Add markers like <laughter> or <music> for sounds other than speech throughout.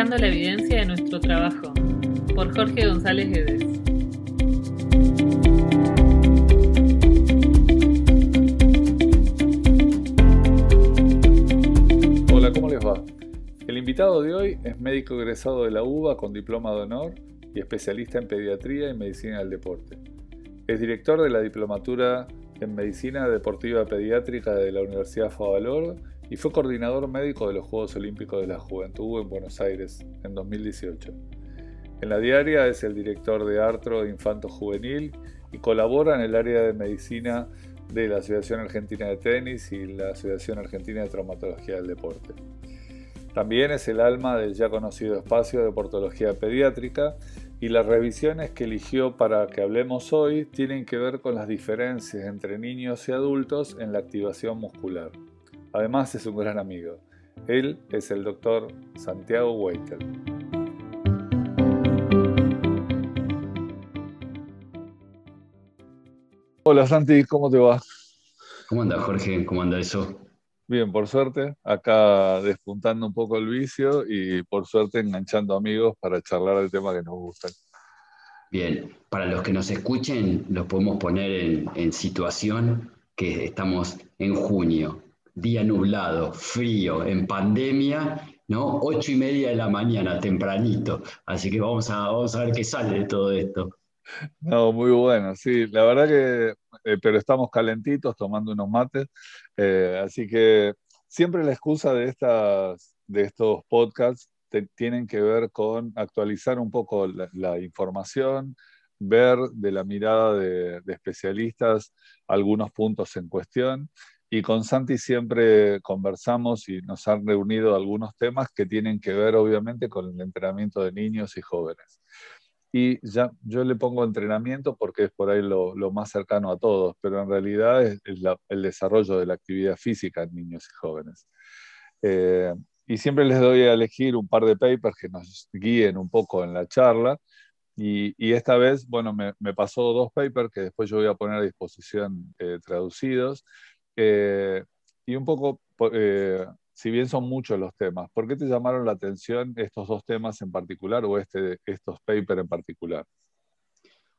La evidencia de nuestro trabajo, por Jorge González Guedes. Hola, ¿cómo les va? El invitado de hoy es médico egresado de la UBA con diploma de honor y especialista en pediatría y medicina del deporte. Es director de la diplomatura en medicina deportiva pediátrica de la Universidad Favaloro y fue coordinador médico de los Juegos Olímpicos de la Juventud en Buenos Aires en 2018. En la diaria es el director de Artro de Infanto Juvenil y colabora en el área de medicina de la Asociación Argentina de Tenis y la Asociación Argentina de Traumatología del Deporte. También es el alma del ya conocido espacio de deportología pediátrica y las revisiones que eligió para que hablemos hoy tienen que ver con las diferencias entre niños y adultos en la activación muscular. Además es un gran amigo. Él es el doctor Santiago Weitel. Hola Santi, ¿cómo te va? ¿Cómo anda Jorge? ¿Cómo anda eso? Bien, por suerte, acá despuntando un poco el vicio y por suerte enganchando amigos para charlar del tema que nos gusta. Bien, para los que nos escuchen, los podemos poner en, en situación que estamos en junio, día nublado, frío, en pandemia, ¿no? Ocho y media de la mañana, tempranito. Así que vamos a, vamos a ver qué sale de todo esto. No, muy bueno, sí, la verdad que, eh, pero estamos calentitos tomando unos mates, eh, así que siempre la excusa de, estas, de estos podcasts tienen que ver con actualizar un poco la, información, ver de la mirada de, de especialistas algunos puntos en cuestión y con Santi siempre conversamos y nos han reunido algunos temas que tienen que ver obviamente con el entrenamiento de niños y jóvenes. Y ya yo le pongo entrenamiento porque es por ahí lo, más cercano a todos, pero en realidad es, el desarrollo de la actividad física en niños y jóvenes. Eh, y siempre les doy a elegir un par de papers que nos guíen un poco en la charla. Y, esta vez, bueno, me, pasó dos papers que después yo voy a poner a disposición eh, traducidos y un poco, eh, si bien son muchos los temas, ¿por qué te llamaron la atención estos dos temas en particular o este, estos papers en particular?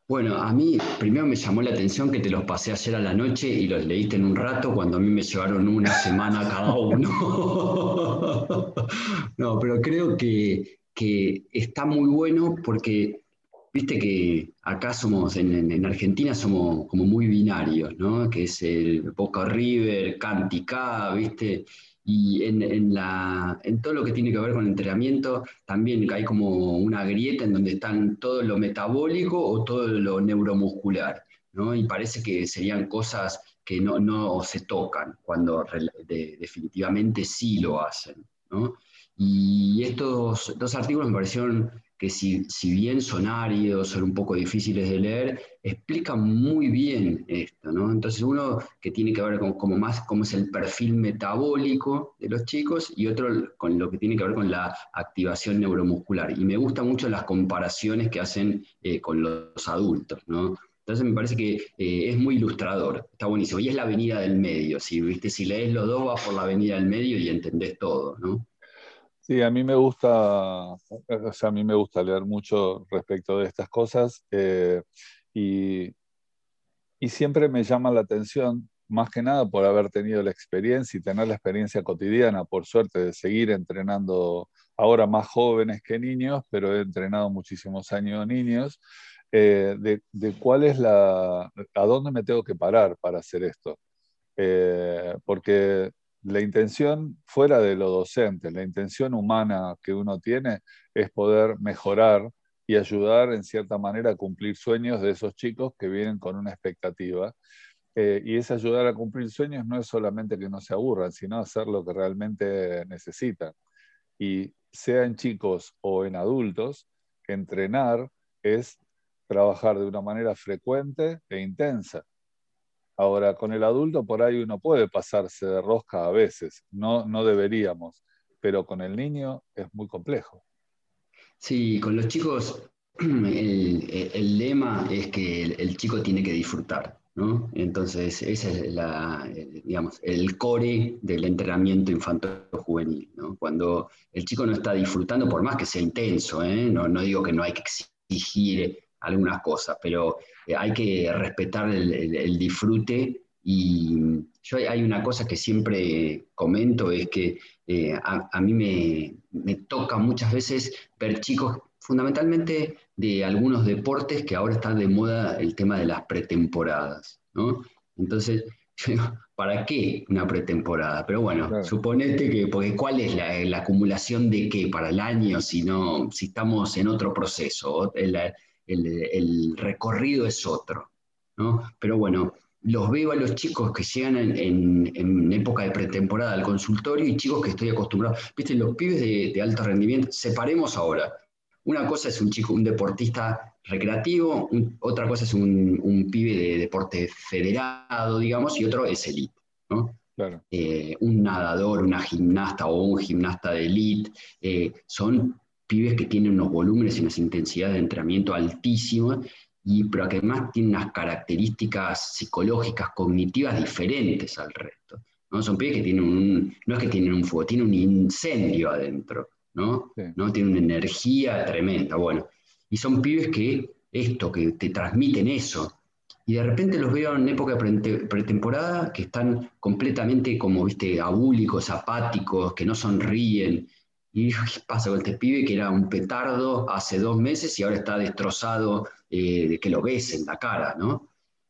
Bueno, a mí primero me llamó la atención que te los pasé ayer a la noche y los leíste en un rato cuando a mí me llevaron una semana cada uno. <laughs> no, pero creo que, que está muy bueno porque Viste que acá somos, en, Argentina somos como muy binarios, ¿no? Que es el Boca River, Cantica, ¿viste? Y en, la, en todo lo que tiene que ver con entrenamiento, también hay como una grieta en donde están todo lo metabólico o todo lo neuromuscular, ¿no? Y parece que serían cosas que no, se tocan, cuando definitivamente sí lo hacen, ¿no? Y estos dos artículos me parecieron que si, bien son áridos, son un poco difíciles de leer, explican muy bien esto, ¿no? Entonces uno que tiene que ver con como más cómo es el perfil metabólico de los chicos y otro con lo que tiene que ver con la activación neuromuscular. Y me gustan mucho las comparaciones que hacen eh, con los adultos, ¿no? Entonces me parece que eh, es muy ilustrador, está buenísimo. Y es la avenida del medio, si, ¿viste? si lees los dos vas por la avenida del medio y entendés todo, ¿no? Sí, a mí me gusta, o sea, a mí me gusta leer mucho respecto de estas cosas eh, y, y, siempre me llama la atención, más que nada por haber tenido la experiencia y tener la experiencia cotidiana, por suerte, de seguir entrenando ahora más jóvenes que niños, pero he entrenado muchísimos años niños, eh, de, de, cuál es la, a dónde me tengo que parar para hacer esto. Eh, porque la intención fuera de lo docente, la intención humana que uno tiene es poder mejorar y ayudar en cierta manera a cumplir sueños de esos chicos que vienen con una expectativa. Eh, y ese ayudar a cumplir sueños no es solamente que no se aburran, sino hacer lo que realmente necesitan. Y sea en chicos o en adultos, entrenar es trabajar de una manera frecuente e intensa. Ahora, con el adulto por ahí uno puede pasarse de rosca a veces, no, no deberíamos, pero con el niño es muy complejo. Sí, con los chicos <clears throat> el, lema es que el, chico tiene que disfrutar, ¿no? Entonces, ese es la, digamos, el core del entrenamiento infantil infanto-juvenil, ¿no? cuando el chico no está disfrutando, por más que sea intenso, ¿eh? no, no, digo que no hay que exigir algunas cosas, pero eh, hay que respetar el, disfrute y yo hay una cosa que siempre comento, es que eh, a, mí me, me, toca muchas veces ver chicos fundamentalmente de algunos deportes que ahora están de moda el tema de las pretemporadas, ¿no? Entonces, <laughs> ¿para qué una pretemporada? Pero bueno, suponete que, porque ¿cuál es la, acumulación de qué para el año si, no, si estamos en otro proceso? El, el, recorrido es otro, ¿no? Pero bueno, los veo a los chicos que llegan en, en, época de pretemporada al consultorio y chicos que estoy acostumbrado, viste, los pibes de, de alto rendimiento, separemos ahora. Una cosa es un chico, un deportista recreativo, otra cosa es un, pibe de deporte federado, digamos, y otro es elite, ¿no? Eh, un nadador, una gimnasta o un gimnasta de elite, eh, son pibes que tienen unos volúmenes y unas intensidades de entrenamiento altísimas, y, pero que además tienen unas características psicológicas, cognitivas diferentes al resto. ¿no? Son pibes que tienen un, no es que tienen un fuego, tienen un incendio adentro, ¿no? ¿no? Tienen una energía tremenda. Bueno, y son pibes que esto, que te transmiten eso. Y de repente los veo en época pretemporada que están completamente como, viste, abúlicos, apáticos, que no sonríen. Y digo, ¿qué pasa con este pibe que era un petardo hace dos meses y ahora está destrozado eh, de que lo ves en la cara, ¿no?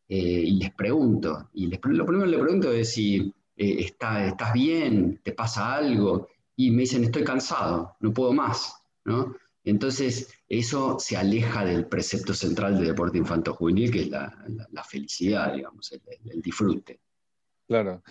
Eh, y les pregunto, y lo primero que le pregunto es si eh, está, estás bien, te pasa algo, y me dicen, estoy cansado, no puedo más, ¿no? Entonces, eso se aleja del precepto central del deporte infanto-juvenil, que es la, felicidad, digamos, el, disfrute. Claro.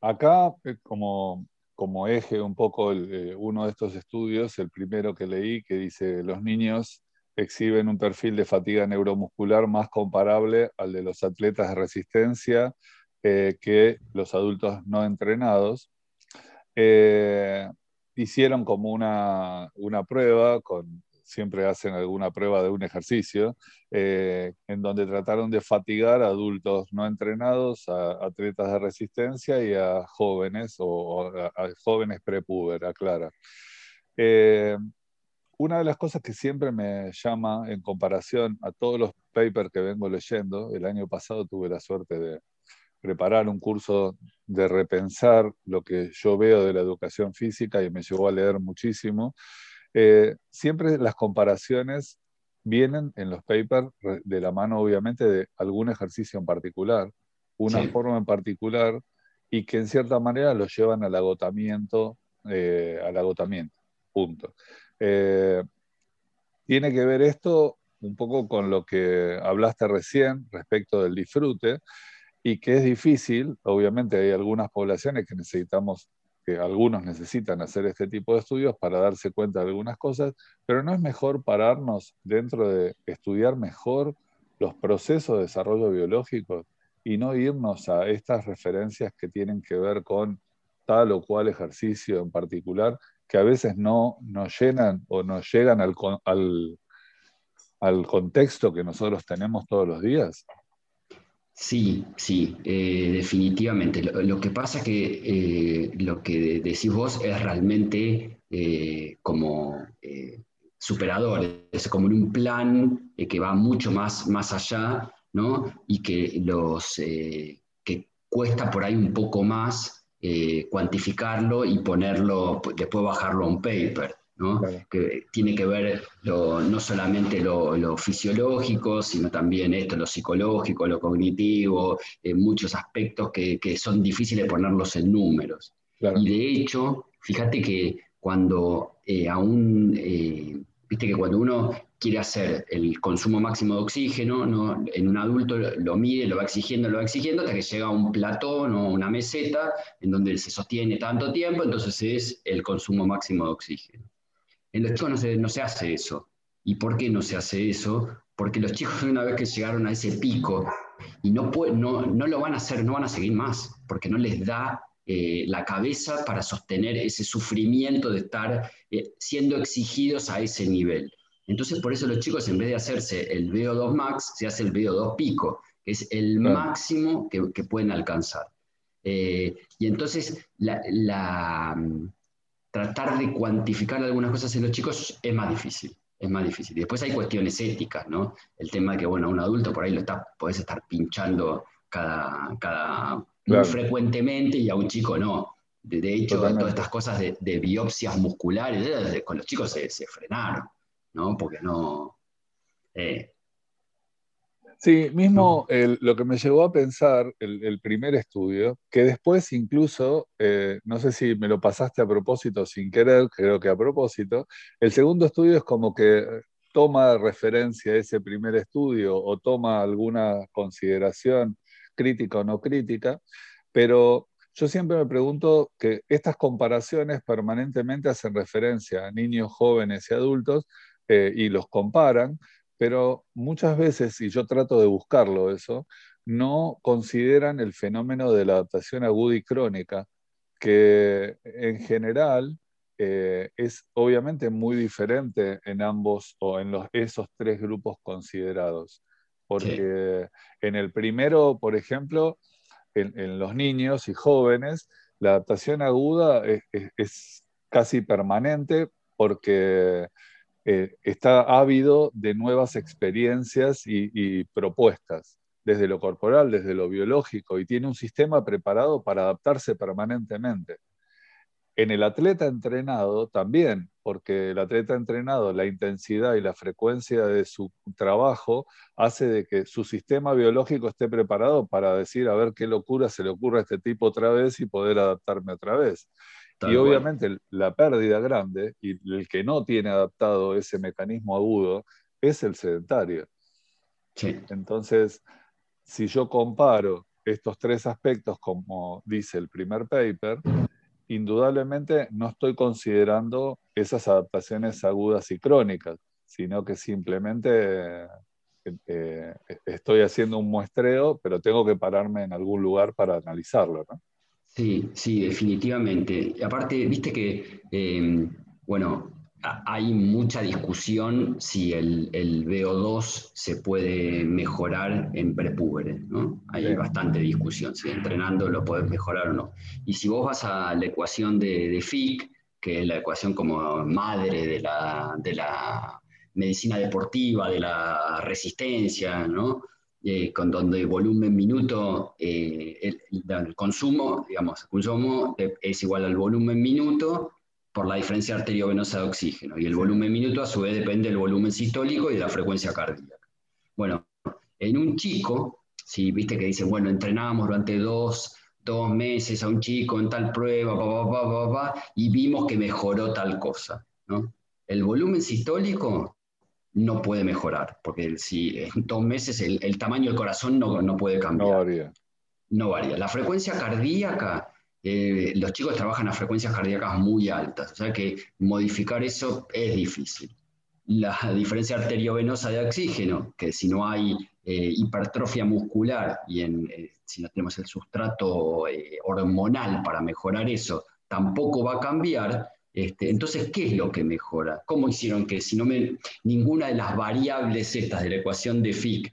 Acá, como, como, eje un poco eh, uno de estos estudios, el primero que leí, que dice, los niños exhiben un perfil de fatiga neuromuscular más comparable al de los atletas de resistencia que los adultos no entrenados hicieron como una, prueba, con, siempre hacen alguna prueba de un ejercicio, eh, en donde trataron de fatigar a adultos no entrenados, a, atletas de resistencia y a jóvenes o, a, jóvenes prepuber, aclara. Eh, una de las cosas que siempre me llama en comparación a todos los papers que vengo leyendo, el año pasado tuve la suerte de, preparar un curso de repensar lo que yo veo de la educación física y me llevó a leer muchísimo. Eh, siempre las comparaciones vienen en los papers de la mano, obviamente, de algún ejercicio en particular, una forma en particular, y que en cierta manera lo llevan al agotamiento, eh, al agotamiento, punto. Eh, tiene que ver esto un poco con lo que hablaste recién respecto del disfrute, y que es difícil, obviamente hay algunas poblaciones que necesitamos, algunos necesitan hacer este tipo de estudios para darse cuenta de algunas cosas, pero no es mejor pararnos dentro de estudiar mejor los procesos de desarrollo biológico y no irnos a estas referencias que tienen que ver con tal o cual ejercicio en particular, que a veces no nos llenan o nos llegan al, al, al contexto que nosotros tenemos todos los días. Sí, sí, eh, definitivamente. Lo, que pasa es que eh, lo que decís vos es realmente eh, como superador, es como un plan que va mucho más, más allá, ¿no? Y que, los, que cuesta por ahí un poco más cuantificarlo y ponerlo, después bajarlo a un paper que tiene que ver no solamente lo, fisiológico, sino también esto, lo psicológico, lo cognitivo, eh, muchos aspectos que, son difíciles de ponerlos en números. Y de hecho, fíjate que cuando eh, aún, eh, viste que cuando uno quiere hacer el consumo máximo de oxígeno, ¿no? en un adulto lo mide, lo va exigiendo, lo va exigiendo, hasta que llega a un platón o una meseta en donde se sostiene tanto tiempo, entonces es el consumo máximo de oxígeno. En los chicos no se, hace eso. ¿Y por qué no se hace eso? Porque los chicos <laughs> una vez que llegaron a ese pico y no, no, no lo van a hacer, no van a seguir más, porque no les da eh, la cabeza para sostener ese sufrimiento de estar eh, siendo exigidos a ese nivel. Entonces, por eso los chicos, en vez de hacerse el VO2 max, se hace el VO2 pico, que es el máximo que, que, pueden alcanzar. Eh, y entonces la, tratar de cuantificar algunas cosas en los chicos es más difícil. Es más difícil. Y después hay cuestiones éticas, ¿no? El tema de que, bueno, un adulto por ahí lo está, podés estar pinchando cada, cada muy frecuentemente y a un chico no. De, hecho, todas estas cosas de, biopsias musculares, con los chicos se, frenaron, ¿no? Porque no. Eh, sí, mismo lo que me llevó a pensar el, primer estudio, que después incluso, eh, no sé si me lo pasaste a propósito sin querer, creo que a propósito, el segundo estudio es como que toma referencia a ese primer estudio o toma alguna consideración crítica o no crítica, pero yo siempre me pregunto que estas comparaciones permanentemente hacen referencia a niños, jóvenes y adultos eh, y los comparan, pero muchas veces, y yo trato de buscarlo eso, no consideran el fenómeno de la adaptación aguda y crónica, que en general eh, es obviamente muy diferente en ambos o en los, esos tres grupos considerados. Porque en el primero, por ejemplo, en, los niños y jóvenes, la adaptación aguda es, casi permanente porque eh, está ávido de nuevas experiencias y, propuestas, desde lo corporal, desde lo biológico, y tiene un sistema preparado para adaptarse permanentemente. En el atleta entrenado también, porque el atleta entrenado, la intensidad y la frecuencia de su trabajo hace de que su sistema biológico esté preparado para decir, a ver qué locura se le ocurre a este tipo otra vez y poder adaptarme otra vez. Y obviamente la pérdida grande y el que no tiene adaptado ese mecanismo agudo es el sedentario. Entonces, si yo comparo estos tres aspectos, como dice el primer paper, indudablemente no estoy considerando esas adaptaciones agudas y crónicas, sino que simplemente eh, eh, estoy haciendo un muestreo, pero tengo que pararme en algún lugar para analizarlo. ¿no? Sí, sí, definitivamente. Y aparte, viste que, eh, bueno, hay mucha discusión si el, el, VO2 se puede mejorar en prepúberes, ¿no? Hay bastante discusión, si entrenando lo puedes mejorar o no. Y si vos vas a la ecuación de, de Fick, que es la ecuación como madre de la, de la medicina deportiva, de la resistencia, ¿no? Eh, con donde el volumen minuto, eh, el, el, consumo, digamos, el consumo es igual al volumen minuto por la diferencia arteriovenosa de oxígeno. Y el volumen minuto a su vez depende del volumen sistólico y de la frecuencia cardíaca. Bueno, en un chico, si viste que dicen, bueno, entrenábamos durante dos, meses a un chico en tal prueba, y vimos que mejoró tal cosa. ¿no? El volumen sistólico no puede mejorar, porque si en dos meses el, tamaño del corazón no, no puede cambiar. No varía. No varía. La frecuencia cardíaca eh, los chicos trabajan a frecuencias cardíacas muy altas, o sea que modificar eso es difícil. La diferencia arteriovenosa de oxígeno, que si no hay eh, hipertrofia muscular y eh, si no tenemos el sustrato hormonal para mejorar eso, tampoco va a cambiar. Este, entonces, ¿qué es lo que mejora? ¿Cómo hicieron que si no me, ninguna de las variables estas de la ecuación de Fick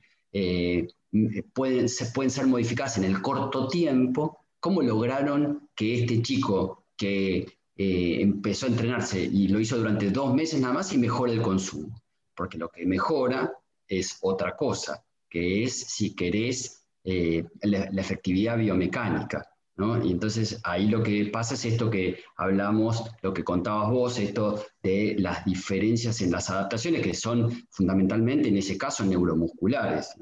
pueden, se, pueden ser modificadas en el corto tiempo? ¿Cómo lograron que este chico que eh, empezó a entrenarse y lo hizo durante dos meses nada más y mejore el consumo? Porque lo que mejora es otra cosa, que es, si querés, eh, la, efectividad biomecánica. Y entonces ahí lo que pasa es esto que hablamos, lo que contabas vos, esto de las diferencias en las adaptaciones, que son fundamentalmente en ese caso neuromusculares,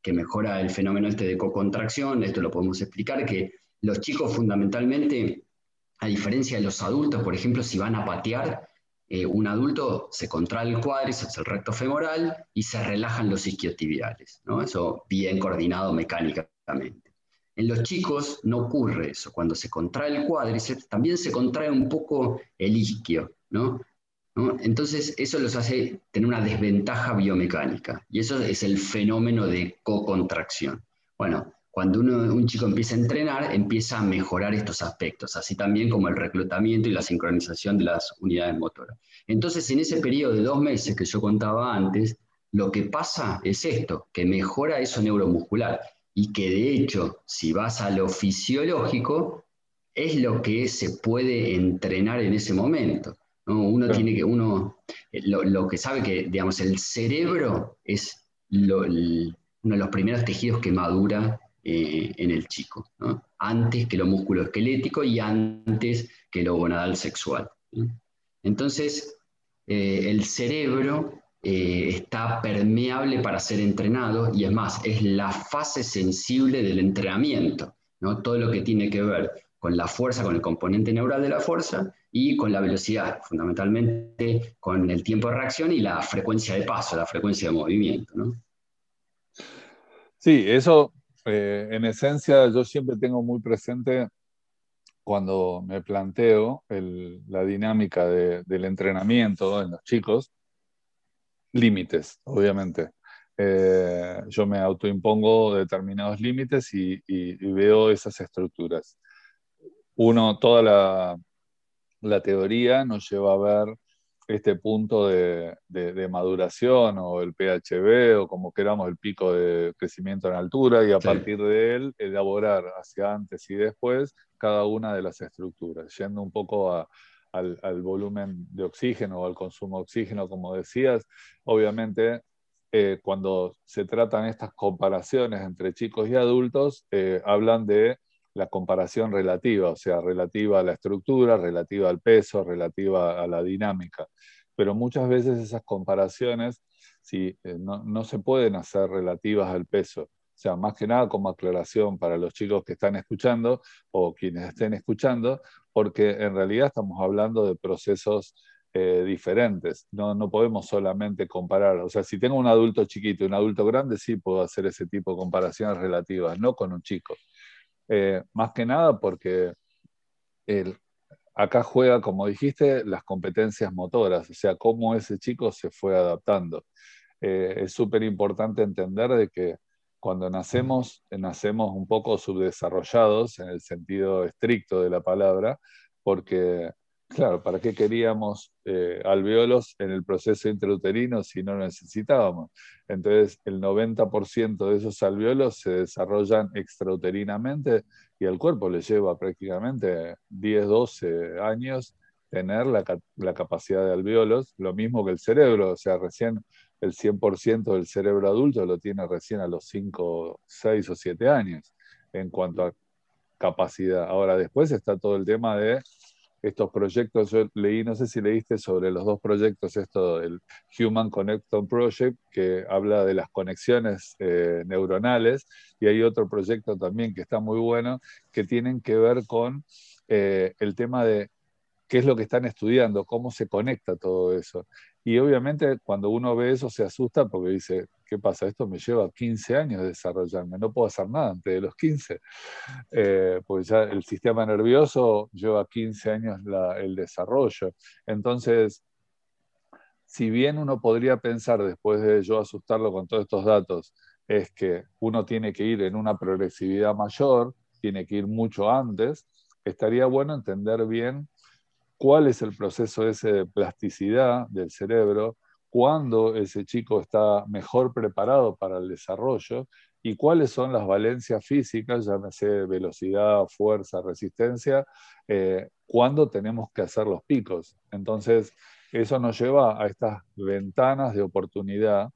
que mejora el fenómeno este de co-contracción, esto lo podemos explicar, que los chicos fundamentalmente, a diferencia de los adultos, por ejemplo, si van a patear, eh, un adulto se contrae el cuádriceps, el recto femoral, y se relajan los isquiotibiales, ¿no? Eso bien coordinado mecánicamente. En los chicos no ocurre eso. Cuando se contrae el cuádriceps, también se contrae un poco el isquio, ¿no? Entonces, eso los hace tener una desventaja biomecánica. Y eso es el fenómeno de co-contracción. Bueno, cuando un chico empieza a entrenar, empieza a mejorar estos aspectos, así también como el reclutamiento y la sincronización de las unidades motoras. Entonces, en ese periodo de dos meses que yo contaba antes, lo que pasa es esto, que mejora eso neuromuscular. Y que de hecho, si vas a lo fisiológico, es lo que se puede entrenar en ese momento. Uno tiene que, uno, lo, que sabe que, digamos, el cerebro es uno de los primeros tejidos que madura eh, en el chico, antes que lo músculo esquelético y antes que lo gonadal sexual. Entonces, eh, el cerebro eh, está permeable para ser entrenado y es más, es la fase sensible del entrenamiento, ¿no? todo lo que tiene que ver con la fuerza, con el componente neural de la fuerza y con la velocidad, fundamentalmente con el tiempo de reacción y la frecuencia de paso, la frecuencia de movimiento. ¿no? Sí, eso eh, en esencia yo siempre tengo muy presente cuando me planteo la dinámica del entrenamiento en los chicos, límites, obviamente. Eh, yo me autoimpongo determinados límites y, veo esas estructuras. Uno, toda la, teoría nos lleva a ver este punto de, maduración o el PHB o como queramos el pico de crecimiento en altura y a partir de él elaborar hacia antes y después cada una de las estructuras, yendo un poco a, al, volumen de oxígeno o al consumo de oxígeno, como decías. Obviamente, eh, cuando se tratan estas comparaciones entre chicos y adultos, eh, hablan de la comparación relativa, o sea, relativa a la estructura, relativa al peso, relativa a la dinámica. Pero muchas veces esas comparaciones si, eh, no, no, se pueden hacer relativas al peso. O sea, más que nada como aclaración para los chicos que están escuchando o quienes estén escuchando, porque en realidad estamos hablando de procesos eh, diferentes. No, no podemos solamente comparar. O sea, si tengo un adulto chiquito y un adulto grande, sí puedo hacer ese tipo de comparaciones relativas, no con un chico. Eh, más que nada porque el, acá juega, como dijiste, las competencias motoras, o sea, cómo ese chico se fue adaptando. Eh, es súper importante entender de que cuando nacemos, nacemos un poco subdesarrollados en el sentido estricto de la palabra, porque, claro, ¿para qué queríamos eh, alveolos en el proceso intrauterino si no lo necesitábamos? Entonces, el 90% de esos alveolos se desarrollan extrauterinamente y al cuerpo le lleva prácticamente 10, 12 años tener la, la capacidad de alveolos, lo mismo que el cerebro, o sea, recién el 100% del cerebro adulto lo tiene recién a los 5, 6 o 7 años en cuanto a capacidad. Ahora, después está todo el tema de estos proyectos. Yo leí, no sé si leíste sobre los dos proyectos, esto del Human Connecton Project, que habla de las conexiones eh, neuronales, y hay otro proyecto también que está muy bueno, que tienen que ver con eh, el tema de qué es lo que están estudiando, cómo se conecta todo eso. Y obviamente cuando uno ve eso se asusta porque dice, ¿qué pasa? Esto me lleva 15 años de desarrollarme, no puedo hacer nada antes de los 15, eh, porque ya el sistema nervioso lleva 15 años el desarrollo. Entonces, si bien uno podría pensar, después de yo asustarlo con todos estos datos, es que uno tiene que ir en una progresividad mayor, tiene que ir mucho antes, estaría bueno entender bien cuál es el proceso de plasticidad del cerebro, cuándo ese chico está mejor preparado para el desarrollo y cuáles son las valencias físicas, llámese velocidad, fuerza, resistencia, eh, cuándo tenemos que hacer los picos. Entonces, eso nos lleva a estas ventanas de oportunidad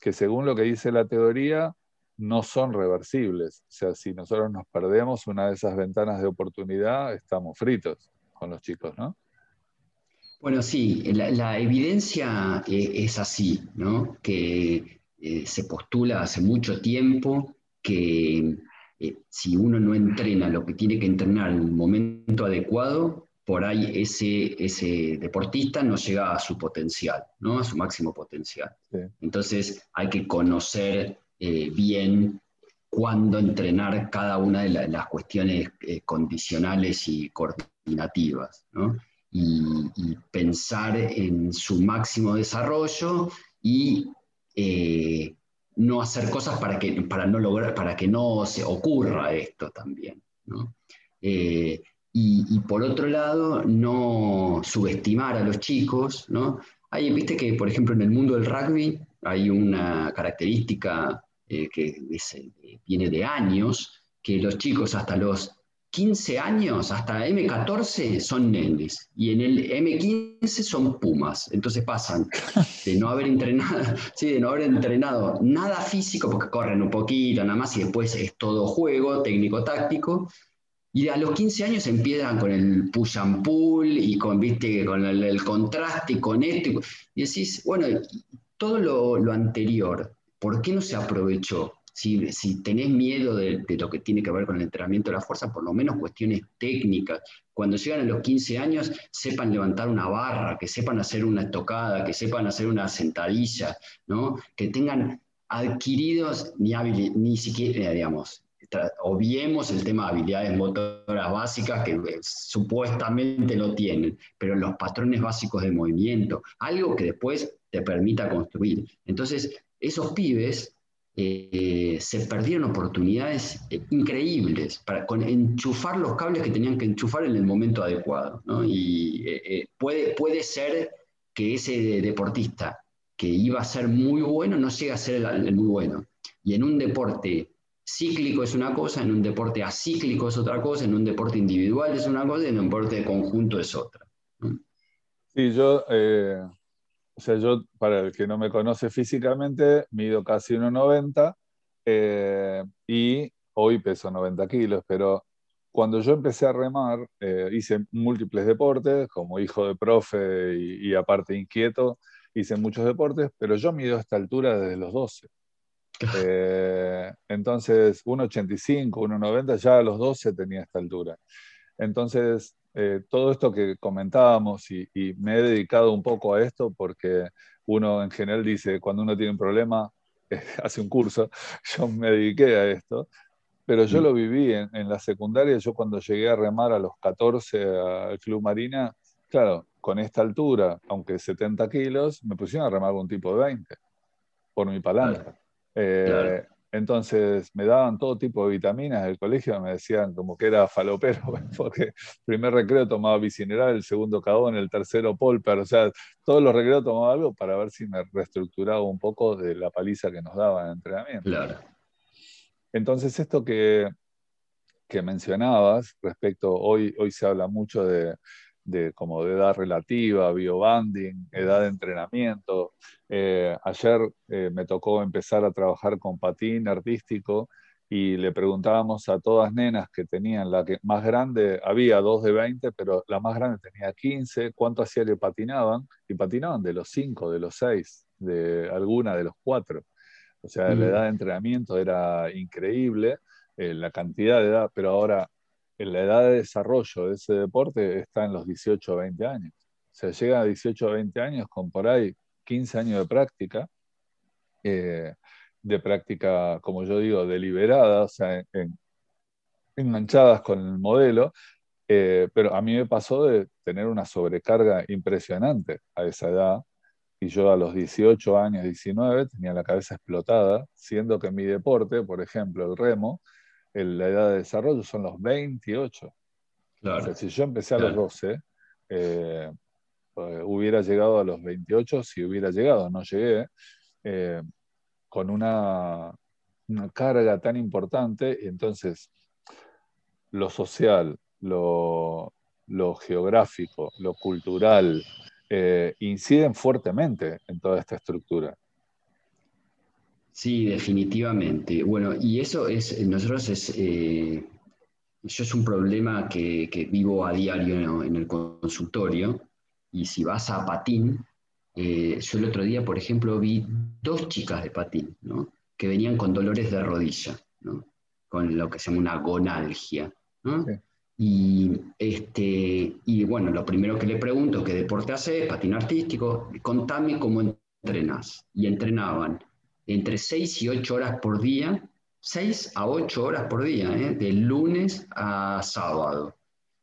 que según lo que dice la teoría, no son reversibles. O sea, si nosotros nos perdemos una de esas ventanas de oportunidad, estamos fritos con los chicos, ¿no? Bueno, sí, la, evidencia eh, es así, ¿no? Que eh, se postula hace mucho tiempo que eh, si uno no entrena lo que tiene que entrenar en el momento adecuado, por ahí ese, ese deportista no llega a su potencial, ¿no? A su máximo potencial. Entonces hay que conocer bien cuándo entrenar cada una de las cuestiones condicionales y coordinativas, ¿no? Y, pensar en su máximo desarrollo y eh, no hacer cosas para que, para no lograr, para que no se ocurra esto también. Eh, y, por otro lado, no subestimar a los chicos. ¿no? Hay, Viste que, por ejemplo, en el mundo del rugby hay una característica que viene de años, que los chicos hasta los 15 años, hasta M14 son nenes y en el M15 son pumas. Entonces pasan de no haber entrenado, <laughs> sí, de no haber entrenado nada físico, porque corren un poquito nada más y después es todo juego, técnico-táctico. Y a los 15 años empiezan con el push and pull y con, ¿viste? con el, contraste con esto. Y decís, bueno, todo lo, lo anterior, ¿por qué no se aprovechó? Si, tenés miedo de, lo que tiene que ver con el entrenamiento de la fuerza, por lo menos cuestiones técnicas. Cuando llegan a los 15 años, sepan levantar una barra, que sepan hacer una estocada, que sepan hacer una sentadilla, ¿no? que tengan adquiridos ni, ni siquiera, digamos, obviemos el tema de habilidades motoras básicas que eh, supuestamente lo tienen, pero los patrones básicos de movimiento, algo que después te permita construir. Entonces, esos pibes eh, se perdieron oportunidades eh, increíbles para enchufar los cables que tenían que enchufar en el momento adecuado. Y eh, puede, puede ser que ese deportista que iba a ser muy bueno no llegue a ser el, muy bueno. Y en un deporte cíclico es una cosa, en un deporte acíclico es otra cosa, en un deporte individual es una cosa y en un deporte de conjunto es otra. Sí, yo o sea, yo, para el que no me conoce físicamente, mido casi 1,90 eh, y hoy peso 90 kilos, pero cuando yo empecé a remar, eh, hice múltiples deportes, como hijo de profe y, aparte inquieto, hice muchos deportes, pero yo mido a esta altura desde los 12. <laughs> Eh, entonces, 1,85, 1,90, ya a los 12 tenía esta altura. Entonces, eh, todo esto que comentábamos y, me he dedicado un poco a esto porque uno en general dice, cuando uno tiene un problema, <laughs> hace un curso, <laughs> yo me dediqué a esto, pero yo mm. lo viví en, la secundaria, yo cuando llegué a remar a los 14 al Club Marina, claro, con esta altura, aunque 70 kilos, me pusieron a remar un tipo de 20 por mi palanca. Eh, entonces me daban todo tipo de vitaminas del colegio, me decían como que era falopero, <laughs> porque el primer recreo tomaba bicineral, el segundo cadón, el tercero polper, o sea, todos los recreos tomaba algo para ver si me reestructuraba un poco de la paliza que nos daban en entrenamiento. Claro. Entonces esto que, que mencionabas respecto, hoy, hoy se habla mucho de, de, como de edad relativa, biobanding, edad de entrenamiento. Eh, ayer eh, me tocó empezar a trabajar con patín artístico y le preguntábamos a todas nenas que tenían la que más grande, había dos de 20, pero la más grande tenía 15, cuánto hacía que patinaban, y patinaban de los 5, de los 6, de alguna de los 4. O sea, la edad de entrenamiento era increíble, eh, la cantidad de edad, pero ahora la edad de desarrollo de ese deporte está en los 18 o 20 años. O sea, llega a 18 o 20 años con por ahí 15 años de práctica, eh, de práctica, como yo digo, deliberada, o sea, enganchadas con el modelo, eh, pero a mí me pasó de tener una sobrecarga impresionante a esa edad, y yo a los 18 años, 19, tenía la cabeza explotada, siendo que mi deporte, por ejemplo, el remo, la edad de desarrollo son los 28. Claro. si yo empecé a los 12, eh, pues, hubiera llegado a los 28 si hubiera llegado, no llegué, eh, con una, una, carga tan importante, y entonces lo social, lo, geográfico, lo cultural, eh, inciden fuertemente en toda esta estructura. Sí, definitivamente. Bueno, y eso es, nosotros es, eh, yo es un problema que, vivo a diario en el consultorio, y si vas a patín, eh, yo el otro día, por ejemplo, vi dos chicas de patín, ¿no? que venían con dolores de rodilla, ¿no? con lo que se llama una gonalgia. ¿no? Y, este, y bueno, lo primero que le pregunto, ¿qué deporte haces? Patín artístico, contame cómo entrenas. Y entrenaban entre 6 y 8 horas por día, 6 a 8 horas por día, ¿eh? de lunes a sábado.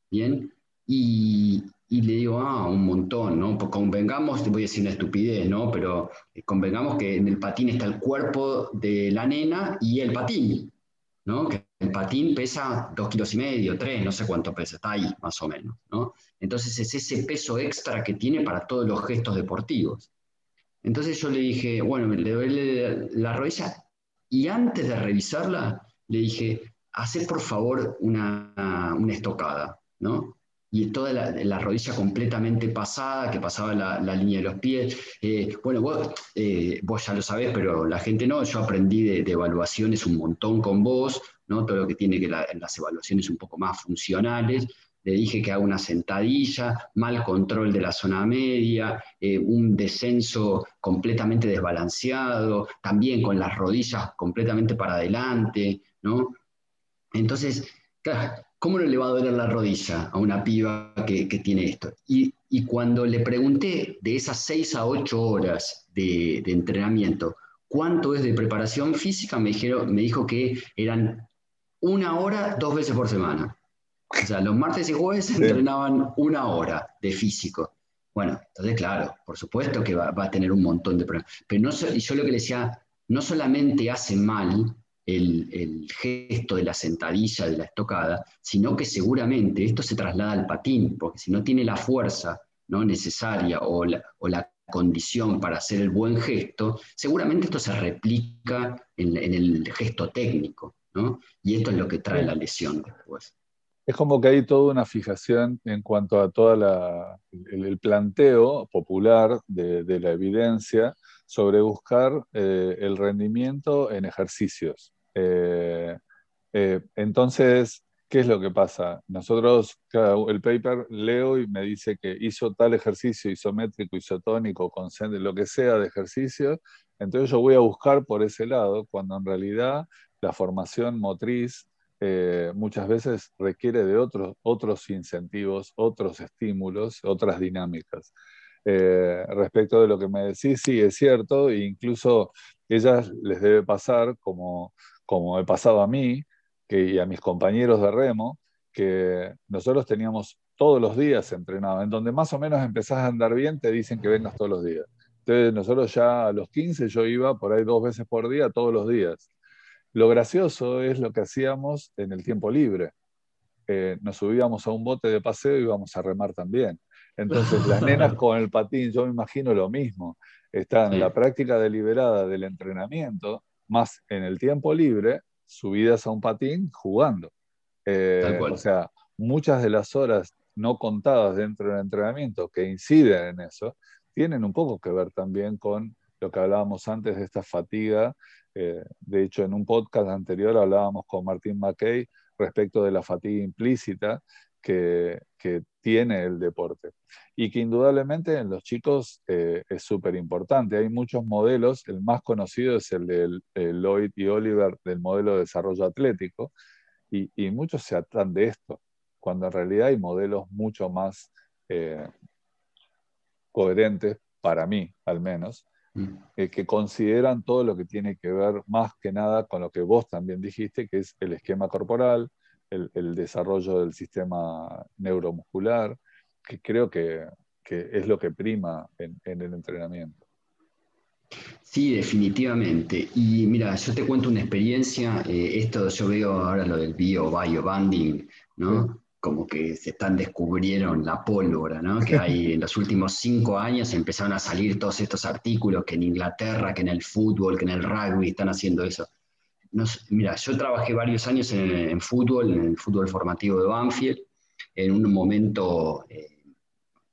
Bien, y, le digo, ah, un montón, ¿no? Pues convengamos, te voy a decir una estupidez, ¿no? Pero eh, convengamos que en el patín está el cuerpo de la nena y el patín, ¿no? Que el patín pesa 2 kilos y medio, 3, no sé cuánto pesa, está ahí más o menos, ¿no? Entonces es ese peso extra que tiene para todos los gestos deportivos. Entonces yo le dije, bueno, le duele la rodilla Y antes de revisarla, le dije, hace por favor una, estocada, ¿no? y toda la, rodilla completamente pasada, que pasaba la, línea de los pies. Eh, bueno, eh, vos, ya lo sabés, pero la gente no, yo aprendí de, evaluaciones un montón con vos, ¿no? todo lo que tiene que las evaluaciones un poco más funcionales. Le dije que haga una sentadilla, mal control de la zona media, eh, un descenso completamente desbalanceado, también con las rodillas completamente para adelante, ¿no? Entonces, ¿cómo no le va a doler la rodilla a una piba que, tiene esto? Y, cuando le pregunté de esas 6 a 8 horas de, entrenamiento, ¿cuánto es de preparación física? Me, dijeron, me dijo que eran una hora dos veces por semana. O sea, los martes y jueves entrenaban una hora de físico. Bueno, entonces, claro, por supuesto que va, a tener un montón de problemas. Pero no, yo lo que le decía, no solamente hace mal el, gesto de la sentadilla, de la estocada, sino que seguramente esto se traslada al patín, porque si no tiene la fuerza ¿no? necesaria o la, condición para hacer el buen gesto, seguramente esto se replica en, el gesto técnico, y esto es lo que trae la lesión después. Es como que hay toda una fijación en cuanto a todo el, planteo popular de, la evidencia sobre buscar eh, el rendimiento en ejercicios. Eh, eh, entonces, ¿qué es lo que pasa? Nosotros, el paper leo y me dice que hizo tal ejercicio isométrico, isotónico, consciente, lo que sea de ejercicio, entonces yo voy a buscar por ese lado, cuando en realidad la formación motriz eh, muchas veces requiere de otros, otros incentivos, otros estímulos, otras dinámicas. respecto de lo que me decís, sí, es cierto, e incluso ellas les debe pasar como como he pasado a mí que, y a mis compañeros de remo, que nosotros teníamos todos los días entrenado. En donde más o menos empezás a andar bien, te dicen que vengas todos los días. Entonces nosotros ya a los 15 yo iba por ahí dos veces por día, todos los días. Lo gracioso es lo que hacíamos en el tiempo libre. Eh, nos subíamos a un bote de paseo y íbamos a remar también. Entonces las <laughs> nenas con el patín, yo me imagino lo mismo. Están en la práctica deliberada del entrenamiento más en el tiempo libre, subidas a un patín jugando. Eh, o sea, muchas de las horas no contadas dentro del entrenamiento que inciden en eso, tienen un poco que ver también con lo que hablábamos antes de esta fatiga. Eh, de hecho, en un podcast anterior hablábamos con Martín McKay respecto de la fatiga implícita que, tiene el deporte y que indudablemente en los chicos eh, es súper importante. Hay muchos modelos, el más conocido es el de Lloyd y Oliver del modelo de desarrollo atlético y, muchos se atan de esto, cuando en realidad hay modelos mucho más eh, coherentes, para mí al menos. Eh, que consideran todo lo que tiene que ver más que nada con lo que vos también dijiste, que es el esquema corporal, el, desarrollo del sistema neuromuscular, que creo que, es lo que prima en, el entrenamiento. Sí, definitivamente. Y mira, yo te cuento una experiencia, eh, esto yo veo ahora lo del bio, bio banding, ¿no? Como que se están descubrieron la pólvora, ¿no? Que hay en los últimos cinco años empezaron a salir todos estos artículos que en Inglaterra, que en el fútbol, que en el rugby están haciendo eso mira, yo trabajé varios años en, fútbol, en el fútbol formativo de Banfield, en un momento eh,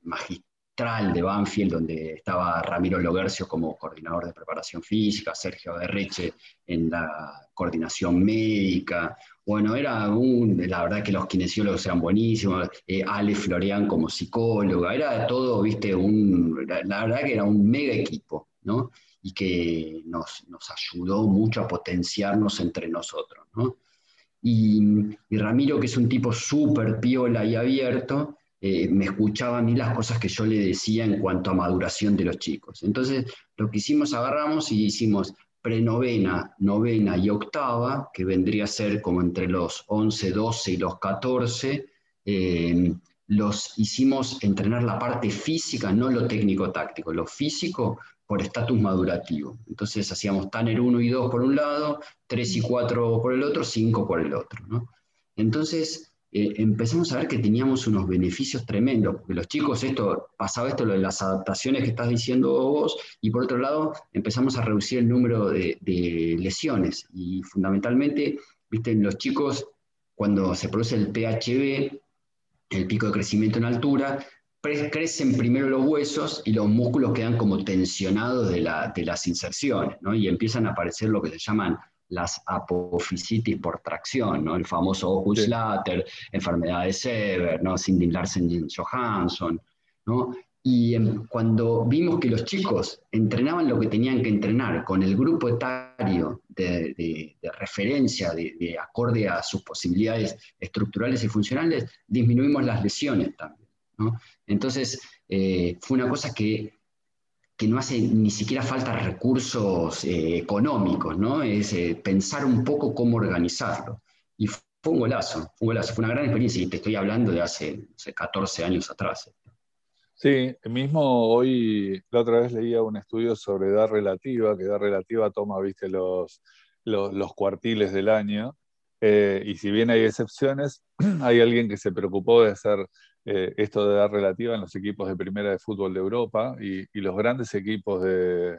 magistral de Banfield, donde estaba Ramiro Logercio como coordinador de preparación física, Sergio Derreche en la coordinación médica. Bueno, era un, la verdad que los kinesiólogos eran buenísimos, eh, Ale Florian como psicóloga, era todo, viste, la verdad que era un mega equipo, ¿no? y que nos, ayudó mucho a potenciarnos entre nosotros. Y, Ramiro, que es un tipo súper piola y abierto, eh, me escuchaba a mí las cosas que yo le decía en cuanto a maduración de los chicos. Entonces, lo que hicimos, agarramos y hicimos prenovena, novena y octava, que vendría a ser como entre los 11, 12 y los 14, eh, los hicimos entrenar la parte física, no lo técnico-táctico, lo físico por estatus madurativo. Entonces hacíamos Tanner 1 y 2 por un lado, 3 y 4 por el otro, 5 por el otro. Entonces, eh, empezamos a ver que teníamos unos beneficios tremendos, porque los chicos, esto, pasaba esto, de las adaptaciones que estás diciendo vos, y por otro lado, empezamos a reducir el número de, lesiones, y fundamentalmente, viste, los chicos, cuando se produce el PHB, el pico de crecimiento en altura, crecen primero los huesos y los músculos quedan como tensionados de, las inserciones, ¿no? y empiezan a aparecer lo que se llaman las apofisitis por tracción, ¿no? el famoso Ocus Later, enfermedad de Sever, ¿no? Cindy Larsen y Johansson. ¿no? Y cuando vimos que los chicos entrenaban lo que tenían que entrenar con el grupo etario de, referencia, de, acorde a sus posibilidades estructurales y funcionales, disminuimos las lesiones también. ¿no? Entonces, eh, fue una cosa que que no hace ni siquiera falta recursos eh, económicos, ¿no? Es eh, pensar un poco cómo organizarlo. Y fue un golazo, fue un golazo, fue una gran experiencia y te estoy hablando de hace, 14 años atrás. Sí, mismo hoy, la otra vez leía un estudio sobre edad relativa, que edad relativa toma, viste, los, los, cuartiles del año, eh, y si bien hay excepciones, <clears throat> hay alguien que se preocupó de hacer eh, esto de edad relativa en los equipos de primera de fútbol de Europa y, los grandes equipos de,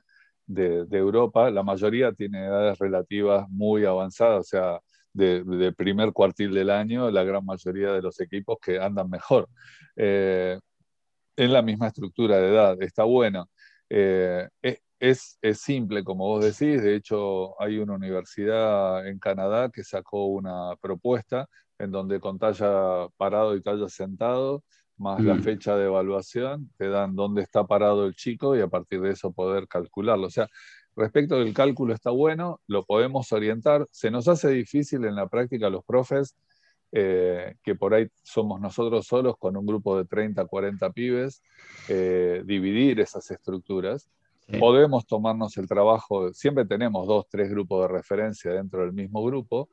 Europa, la mayoría tiene edades relativas muy avanzadas, o sea, de, primer cuartil del año, la gran mayoría de los equipos que andan mejor. Eh, en la misma estructura de edad, está bueno. Eh, es, es, simple, como vos decís, de hecho hay una universidad en Canadá que sacó una propuesta en donde con talla parado y talla sentado, más la mm. fecha de evaluación, te dan dónde está parado el chico y a partir de eso poder calcularlo. O sea, respecto del cálculo está bueno, lo podemos orientar. Se nos hace difícil en la práctica los profes, eh, que por ahí somos nosotros solos con un grupo de 30, 40 pibes, eh, dividir esas estructuras. Podemos tomarnos el trabajo, siempre tenemos dos, tres grupos de referencia dentro del mismo grupo,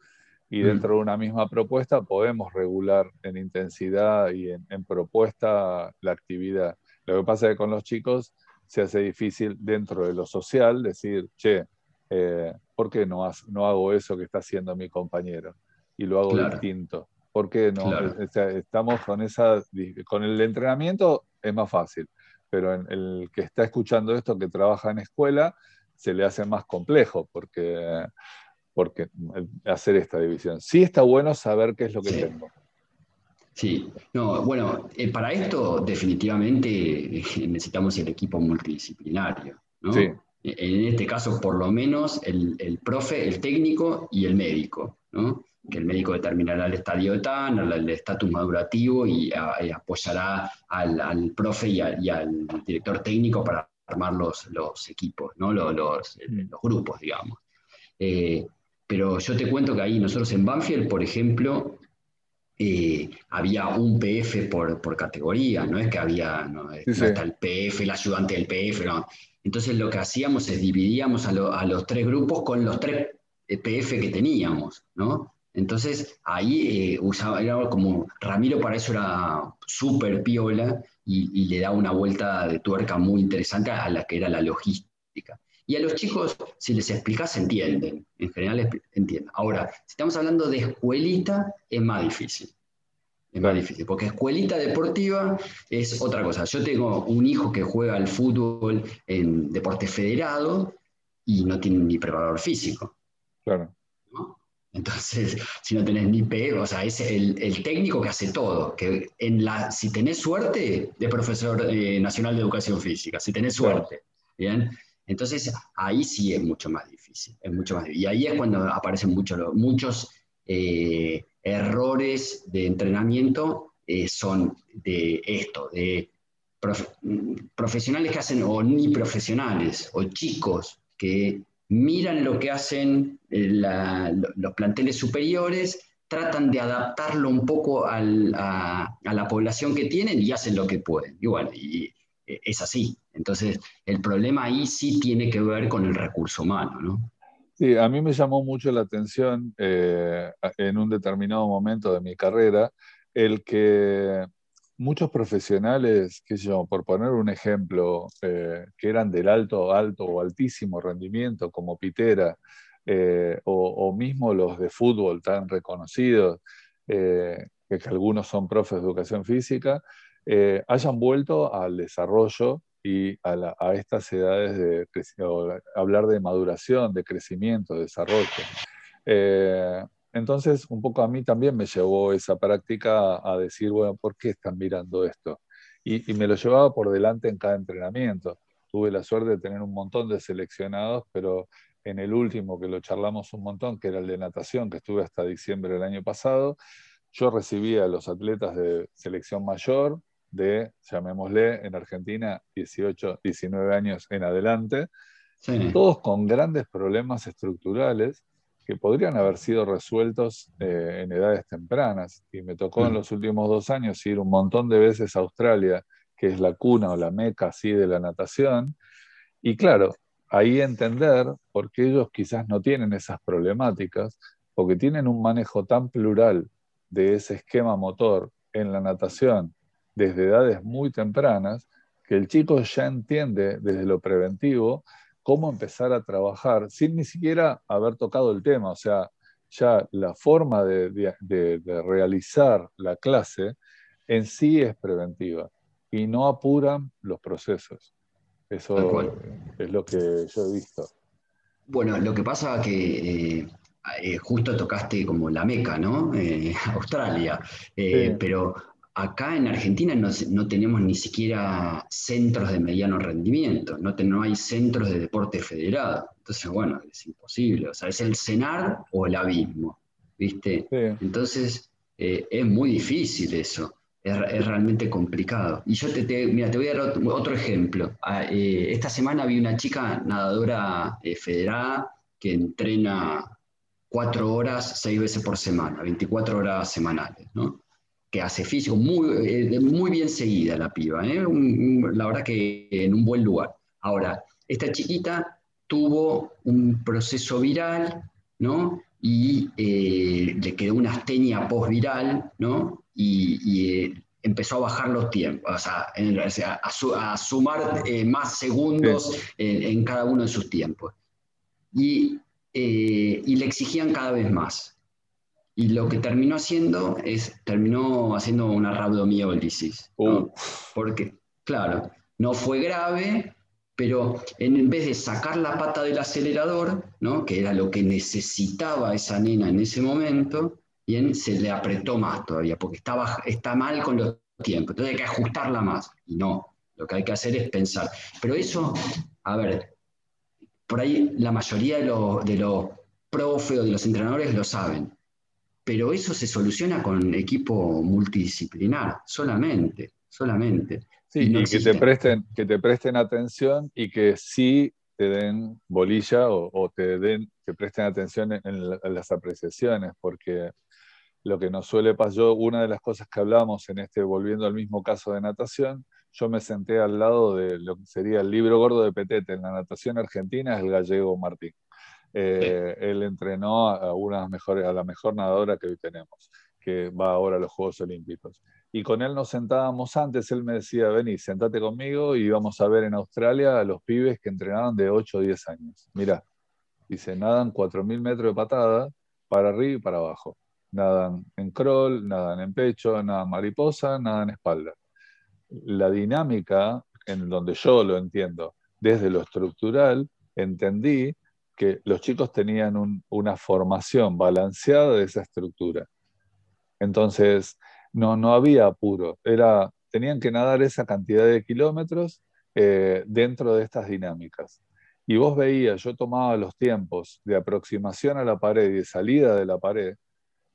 y mm. dentro de una misma propuesta podemos regular en intensidad y en, propuesta la actividad. Lo que pasa es que con los chicos se hace difícil dentro de lo social decir, che, eh, ¿por qué no, no, hago eso que está haciendo mi compañero? Y lo hago distinto. ¿Por qué no? estamos con esa, con el entrenamiento es más fácil, pero en el que está escuchando esto, que trabaja en escuela, se le hace más complejo, porque porque hacer esta división. Sí está bueno saber qué es lo que tengo. Sí, no, bueno, eh, para esto definitivamente eh, necesitamos el equipo multidisciplinario, ¿no? Sí. E, en este caso, por lo menos, el, profe, el técnico y el médico, ¿no? Que el médico determinará el estadio TAN, el estatus madurativo y, apoyará al, profe y, al director técnico para armar los, los equipos, ¿no? Los, los, mm. grupos, digamos. Eh, pero yo te cuento que ahí nosotros en Banfield, por ejemplo, eh, había un PF por, categoría, no es que había, no, está el PF, el ayudante del PF, no. Entonces lo que hacíamos es dividíamos a, los tres grupos con los tres eh, PF que teníamos, ¿no? Entonces ahí eh, usaba, era como, Ramiro para eso era súper piola y, y, le da una vuelta de tuerca muy interesante a la que era la logística. Y a los chicos, si les explicas, entienden. En general entienden. Ahora, si estamos hablando de escuelita, es más difícil. Es más difícil, porque escuelita deportiva es otra cosa. Yo tengo un hijo que juega al fútbol en deporte federado y no tiene ni preparador físico. Claro. Entonces, <laughs> si no tenés ni P, o sea, es el, técnico que hace todo. Que en la, si tenés suerte, de profesor eh, nacional de educación física, si tenés suerte. Bien, entonces, ahí sí es mucho más difícil, es mucho más Y ahí es cuando aparecen muchos, muchos eh, errores de entrenamiento, eh, son de esto, de profesionales que hacen, o ni profesionales, o chicos que miran lo que hacen eh, los planteles superiores, tratan de adaptarlo un poco a, la población que tienen y hacen lo que pueden. Y bueno, y es así. Entonces, el problema ahí sí tiene que ver con el recurso humano, ¿no? Sí, a mí me llamó mucho la atención eh, en un determinado momento de mi carrera el que muchos profesionales, que yo, por poner un ejemplo, eh, que eran del alto, alto o altísimo rendimiento, como Pitera, eh, o, mismo los de fútbol tan reconocidos, que, algunos son profes de educación física, hayan vuelto al desarrollo y a, estas edades de hablar de maduración, de crecimiento, de desarrollo. Eh, entonces, un poco a mí también me llevó esa práctica a decir, bueno, ¿por qué están mirando esto? Y, y, me lo llevaba por delante en cada entrenamiento. Tuve la suerte de tener un montón de seleccionados, pero en el último que lo charlamos un montón, que era el de natación, que estuve hasta diciembre del año pasado, yo recibía a los atletas de selección mayor, de, llamémosle, en Argentina, 18, 19 años en adelante, todos con grandes problemas estructurales que podrían haber sido resueltos eh, en edades tempranas. Y me tocó en mm. los últimos dos años ir un montón de veces a Australia, que es la cuna o la meca así de la natación. Y claro, ahí entender por qué ellos quizás no tienen esas problemáticas, porque tienen un manejo tan plural de ese esquema motor en la natación desde edades muy tempranas, que el chico ya entiende desde lo preventivo cómo empezar a trabajar sin ni siquiera haber tocado el tema. O sea, ya la forma de, realizar la clase en sí es preventiva y no apuran los procesos. Eso es lo que yo he visto. Bueno, lo que pasa que eh, eh, justo tocaste como la meca, ¿no? Eh, <laughs> Australia. Pero acá en Argentina no, tenemos ni siquiera centros de mediano rendimiento, no, no hay centros de deporte federado. Entonces, bueno, es imposible. O sea, es el cenar o el abismo, ¿viste? Entonces, eh, es muy difícil eso. Es, realmente complicado. Y yo te, mira, te voy a dar otro, ejemplo. Ah, eh, esta semana vi una chica nadadora eh, federada que entrena cuatro horas, seis veces por semana, 24 horas semanales, ¿no? Que hace físico, muy, eh, muy bien seguida la piba, ¿eh? la verdad que en un buen lugar. Ahora, esta chiquita tuvo un proceso viral, ¿no? Y eh, le quedó una astenia postviral, ¿no? Y, empezó a bajar los tiempos, o sea, a, sumar más segundos en, cada uno de sus tiempos. Y, y le exigían cada vez más. Y lo que terminó haciendo es, terminó haciendo una rhabdomiólisis. Uh. Porque, claro, no fue grave, pero en vez de sacar la pata del acelerador, ¿no? que era lo que necesitaba esa nena en ese momento, bien, se le apretó más todavía, porque estaba, está mal con los tiempos, entonces hay que ajustarla más. Y no, lo que hay que hacer es pensar. Pero eso, a ver, por ahí la mayoría de los, de los profes o de los entrenadores lo saben pero eso se soluciona con equipo multidisciplinar, solamente, solamente. Sí, y, que, te presten, que te presten atención y que sí te den bolilla o, te den, que presten atención en, las apreciaciones, porque lo que nos suele pasar, yo, una de las cosas que hablamos en este, volviendo al mismo caso de natación, yo me senté al lado de lo que sería el libro gordo de Petete en la natación argentina, es el gallego Martín. Eh, él entrenó a, una mejores, a la mejor nadadora que hoy tenemos, que va ahora a los Juegos Olímpicos. Y con él nos sentábamos antes, él me decía, vení, sentate conmigo y vamos a ver en Australia a los pibes que entrenaban de 8 o 10 años. Mirá, dice, nadan 4.000 metros de patada para arriba y para abajo. Nadan en crawl, nadan en pecho, nadan mariposa, nadan en espalda. La dinámica, en donde yo lo entiendo, desde lo estructural, entendí que los chicos tenían una formación balanceada de esa estructura. Entonces, no, no había apuro, era, tenían que nadar esa cantidad de kilómetros eh, dentro de estas dinámicas. Y vos veías, yo tomaba los tiempos de aproximación a la pared y de salida de la pared,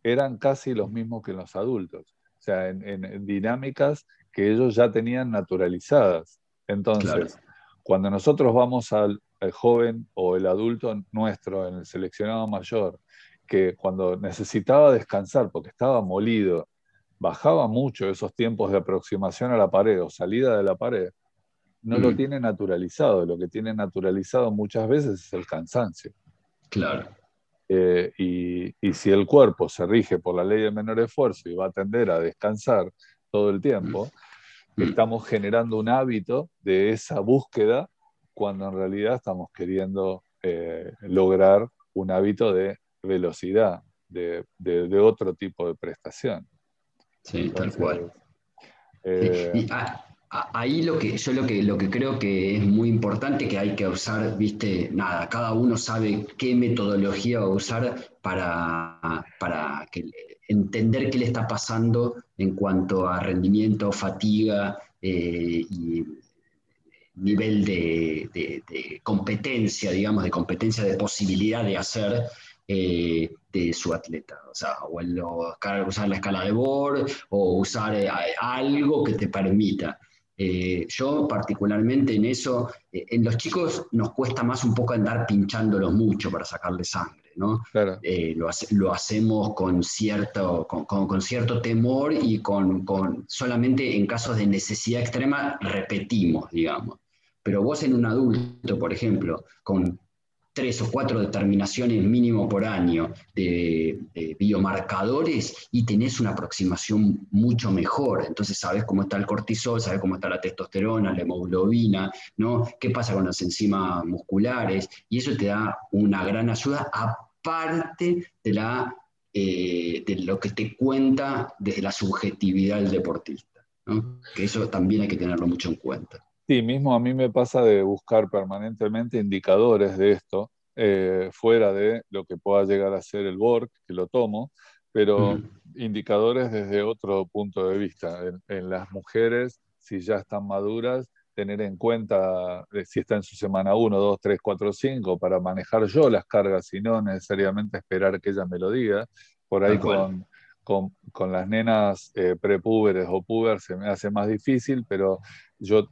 eran casi los mismos que los adultos, o sea, en, dinámicas que ellos ya tenían naturalizadas. Entonces, cuando nosotros vamos al, el joven o el adulto nuestro en el seleccionado mayor, que cuando necesitaba descansar porque estaba molido, bajaba mucho esos tiempos de aproximación a la pared o salida de la pared, no lo mm. tiene naturalizado. Lo que tiene naturalizado muchas veces es el cansancio. Claro. Eh, y, y, si el cuerpo se rige por la ley de menor esfuerzo y va a tender a descansar todo el tiempo, mm. estamos generando un hábito de esa búsqueda cuando en realidad estamos queriendo eh, lograr un hábito de velocidad, de, otro tipo de prestación. Sí, tal cual. Eh, ahí lo que yo lo que, lo que creo que es muy importante que hay que usar, viste, nada, cada uno sabe qué metodología va a usar para, para entender qué le está pasando en cuanto a rendimiento, fatiga eh, y nivel de, competencia, digamos, de competencia, de posibilidad de hacer eh, de su atleta. O sea, o usar la escala de Bohr o usar eh, algo que te permita. Eh, yo particularmente en eso, en los chicos nos cuesta más un poco andar pinchándolos mucho para sacarle sangre, ¿no? lo, hacemos con cierto, con, cierto temor y con, solamente en casos de necesidad extrema repetimos, digamos. Pero vos en un adulto, por ejemplo, con tres o cuatro determinaciones mínimo por año de, biomarcadores y tenés una aproximación mucho mejor. Entonces sabes cómo está el cortisol, sabes cómo está la testosterona, la hemoglobina, ¿no? qué pasa con las enzimas musculares, y eso te da una gran ayuda aparte de, eh, de lo que te cuenta desde la subjetividad del deportista. ¿no? Que eso también hay que tenerlo mucho en cuenta. Sí, mismo a mí me pasa de buscar permanentemente indicadores de esto, eh, fuera de lo que pueda llegar a ser el BORC, que lo tomo, pero indicadores desde otro punto de vista. En, las mujeres, si ya están maduras, tener en cuenta eh, si está en su semana 1, 2, 3, 4, 5, para manejar yo las cargas y no necesariamente esperar que ella me lo diga. Por ahí con, con, con, las nenas eh, prepúberes o puber se me hace más difícil, pero yo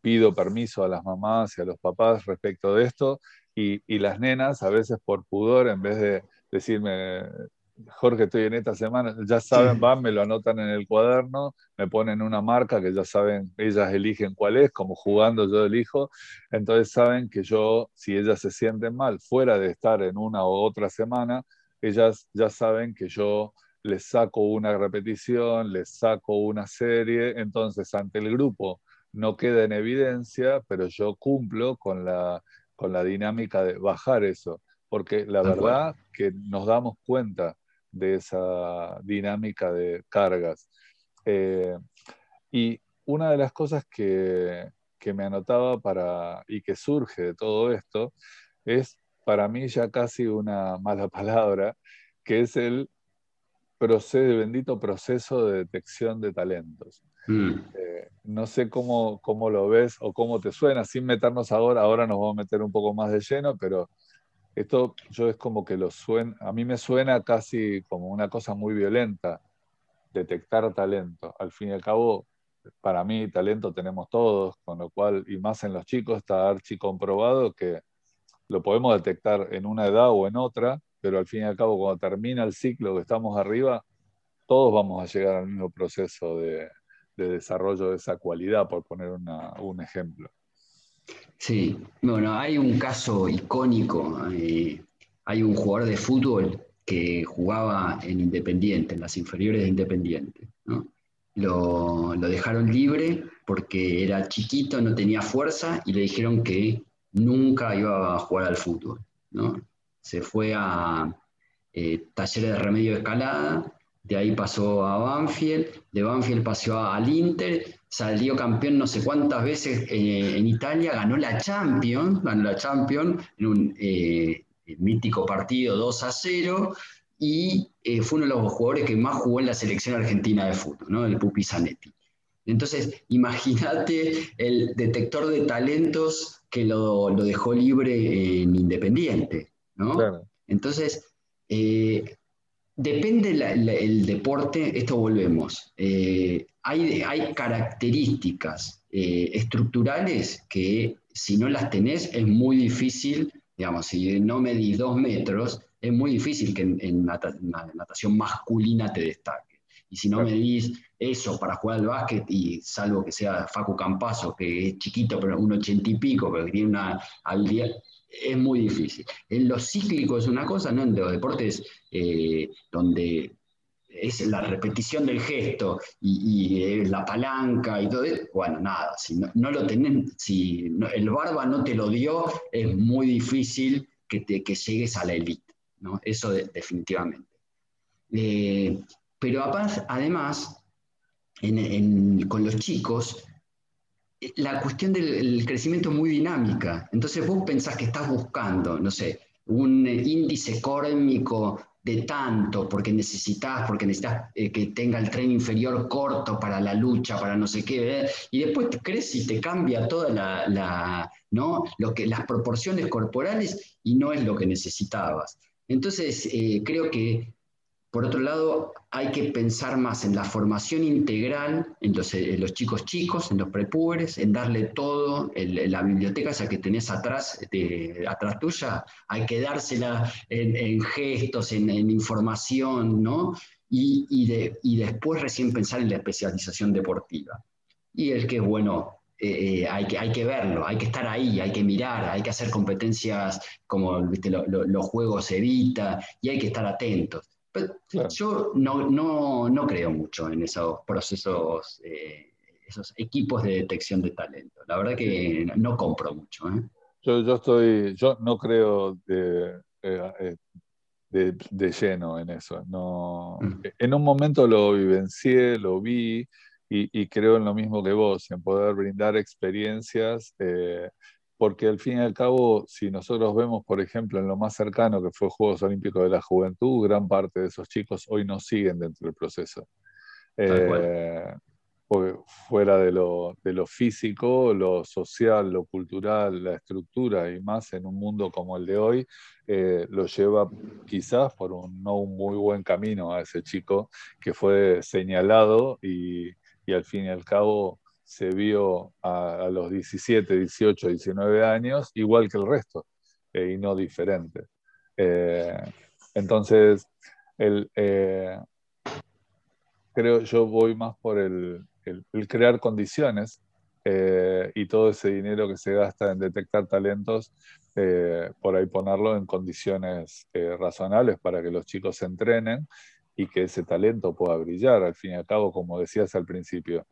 pido permiso a las mamás y a los papás respecto de esto, y, y las nenas a veces por pudor, en vez de decirme, Jorge, estoy en esta semana, ya saben, van, me lo anotan en el cuaderno, me ponen una marca que ya saben, ellas eligen cuál es, como jugando yo elijo, entonces saben que yo, si ellas se sienten mal, fuera de estar en una u otra semana, ellas ya saben que yo les saco una repetición, les saco una serie, entonces ante el grupo no queda en evidencia, pero yo cumplo con la, con la dinámica de bajar eso, porque la verdad que nos damos cuenta de esa dinámica de cargas. Eh, y una de las cosas que, que, me anotaba para, y que surge de todo esto es para mí ya casi una mala <laughs> palabra, que es el proceso, bendito proceso de detección de talentos. Mm. Eh, no sé cómo, cómo, lo ves o cómo te suena, sin meternos ahora, ahora nos vamos a meter un poco más de lleno, pero esto yo es como que lo suena, a mí me suena casi como una cosa muy violenta, detectar talento. Al fin y al cabo, para mí talento tenemos todos, con lo cual, y más en los chicos, está archi comprobado que lo podemos detectar en una edad o en otra, pero al fin y al cabo, cuando termina el ciclo que estamos arriba, todos vamos a llegar al mismo proceso de, de desarrollo de esa cualidad, por poner un ejemplo. Sí, bueno, hay un caso icónico. Eh, hay un jugador de fútbol que jugaba en Independiente, en las inferiores de Independiente. Lo, dejaron libre porque era chiquito, no tenía fuerza y le dijeron que nunca iba a jugar al fútbol. Se fue a eh, talleres de remedio de escalada de ahí pasó a Banfield, de Banfield pasó al Inter, salió campeón no sé cuántas veces eh, en Italia, ganó la Champions, ganó la Champions en un eh, mítico partido 2 a 0 y eh, fue uno de los jugadores que más jugó en la selección argentina de fútbol, ¿no? el Pupi Zanetti. Entonces, imagínate el detector de talentos que lo, dejó libre en Independiente, ¿no? Entonces, Depende el deporte, esto volvemos. Eh, hay, hay, características eh, estructurales que si no las tenés es muy difícil, digamos, si no medís dos metros, es muy difícil que en, natación masculina te destaque. Y si no medís eso para jugar al básquet, y salvo que sea Facu Campazo, que es chiquito, pero un ochenta y pico, pero que tiene una habilidad es muy difícil. En los cíclicos es una cosa, ¿no? En los deportes eh, donde es la repetición del gesto y, la palanca y todo eso, bueno, nada, si no, lo tienen, si el barba no te lo dio, es muy difícil que, te, que llegues a la élite, ¿no? Eso definitivamente. Eh, pero además, con los chicos, la cuestión del crecimiento es muy dinámica. Entonces vos pensás que estás buscando, no sé, un índice córmico de tanto, porque necesitas, porque necesitas eh, que tenga el tren inferior corto para la lucha, para no sé qué, ¿eh? y después crees y te cambia toda la, ¿no? Lo que, las proporciones corporales y no es lo que necesitabas. Entonces, eh, creo que por otro lado, hay que pensar más en la formación integral en los, los chicos chicos, en los prepúberes, en darle todo, la biblioteca esa que tenés atrás, de, atrás tuya, hay que dársela en, gestos, en, información, ¿no? Y, y, después recién pensar en la especialización deportiva. Y el que es bueno, eh, eh, hay, que, hay que verlo, hay que estar ahí, hay que mirar, hay que hacer competencias como ¿viste? los juegos Evita y hay que estar atentos. Yo no, creo mucho en esos procesos, eh, esos equipos de detección de talento. La verdad que no, compro mucho. ¿eh? Yo, yo, estoy, yo no creo de, eh, de, lleno en eso. No, mm. En un momento lo vivencié, lo vi y, creo en lo mismo que vos, en poder brindar experiencias porque al fin y al cabo, si nosotros vemos, por ejemplo, en lo más cercano que fue Juegos Olímpicos de la Juventud, gran parte de esos chicos hoy no siguen dentro del proceso. Eh, fuera de lo, de lo, físico, lo social, lo cultural, la estructura y más en un mundo como el de hoy, eh, lo lleva quizás por un no un muy buen camino a ese chico que fue señalado y, y al fin y al cabo se vio a, los 17, 18, 19 años igual que el resto eh, y no diferente. Eh, entonces, el, eh, creo yo voy más por el, crear condiciones y todo ese dinero que se gasta en detectar talentos, por ahí ponerlo en condiciones razonables para que los chicos se entrenen y que ese talento pueda brillar. Al fin y al cabo, como decías al principio,